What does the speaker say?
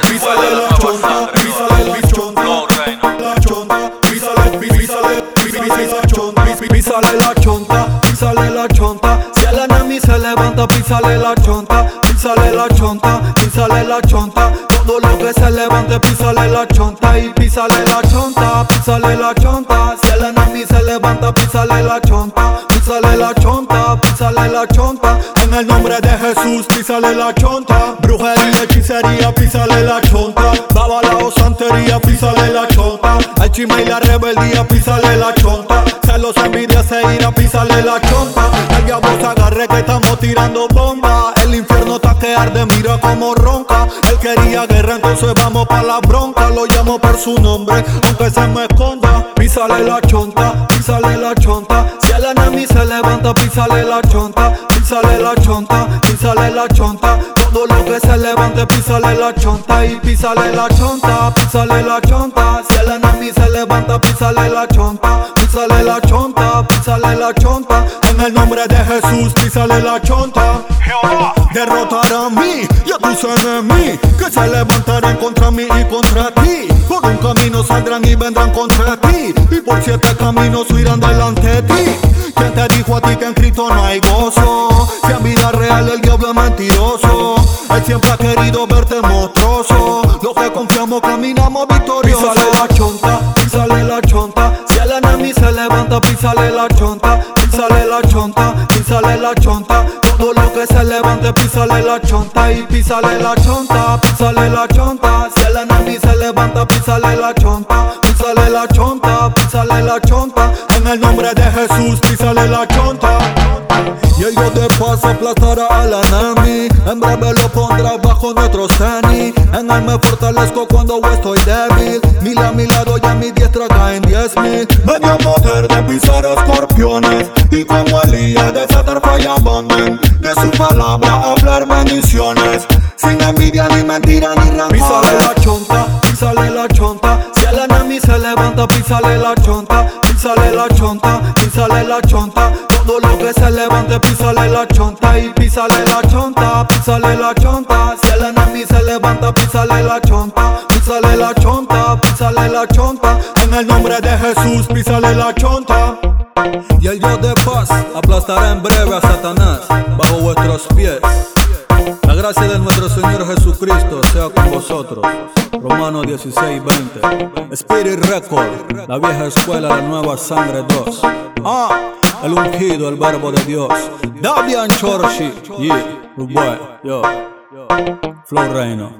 písale la chonta, písale la chonta, la chonta, písale, písale, písale la chonta, písale la chonta, písale la chonta. Si el enemigo se levanta, písale la chonta, písale la chonta, písale la chonta. Todo lo que se levante, písale la chonta y písale la chonta, písale la chonta. Si el enemigo se levanta, písale la chonta, písale la chonta, písale la chonta. En el nombre de Jesús, písale la chonta. Brujería, hechicería, písale la chonta. Babalao, santería, písale la chonta. Al chisme y la rebeldía, písale la chonta. Celos, envidia, se irá, písale la chonta. El diablo se agarre que estamos tirando bomba. El infierno está que arde, mira como ronca. Él quería guerra, entonces vamos pa' la bronca. Lo llamo por su nombre, aunque se me esconda. Písale la chonta, písale la chonta. Si el enemigo se levanta, písale la chonta. Písale la chonta, písale la chonta. Todo lo que se levante, písale la chonta. Y písale la chonta, písale la chonta. Si el enemigo se levanta, písale la chonta. Písale la chonta, písale la chonta. En el nombre de Jesús, písale la chonta. Derrotará a mí y a tus enemigos que se levantarán contra mí y contra ti. Por un camino saldrán y vendrán contra ti. Y por siete caminos huirán delante de ti. ¿Quién te dijo a ti que en Cristo no hay gozo? Si en vida real el diablo es mentiroso. Él siempre ha querido verte monstruoso. Los que confiamos caminamos victoriosos. Se levanta, písale la chonta. Písale la chonta, písale la chonta. Todo lo que se levante, písale la chonta. Y písale la chonta, písale la chonta. Si el enemigo se levanta, písale la chonta. Písale la chonta, písale la chonta. En el nombre de Jesús, písale la chonta. Y Dios de paz aplastará al enemigo En breve lo pondrá bajo nuestros tenis En él me fortalezco cuando caen diez mil Me dio poder de pisar escorpiones Y como Elías desatar firebonden De su palabra hablar bendiciones Sin envidia ni mentira ni rencor Písale la chonta, písale la chonta Si el enemigo se levanta, písale la chonta Písale la chonta, písale la chonta Todo lo que se levante, písale la chonta Y písale la chonta, písale la chonta Si el enemigo se levanta, písale la chonta Písale la chonta, písale la chonta En el nombre de Jesús, písale la chonta y el Dios de paz aplastará en breve a Satanás bajo vuestros pies. La gracia de nuestro Señor Jesucristo sea con vosotros. Romanos 16, 20. Spirit Record, la vieja escuela, la nueva sangre 2. Ah, el ungido, el verbo de Dios. Davian Chorchi, yeah, Uruguay, yo. Flow Reino.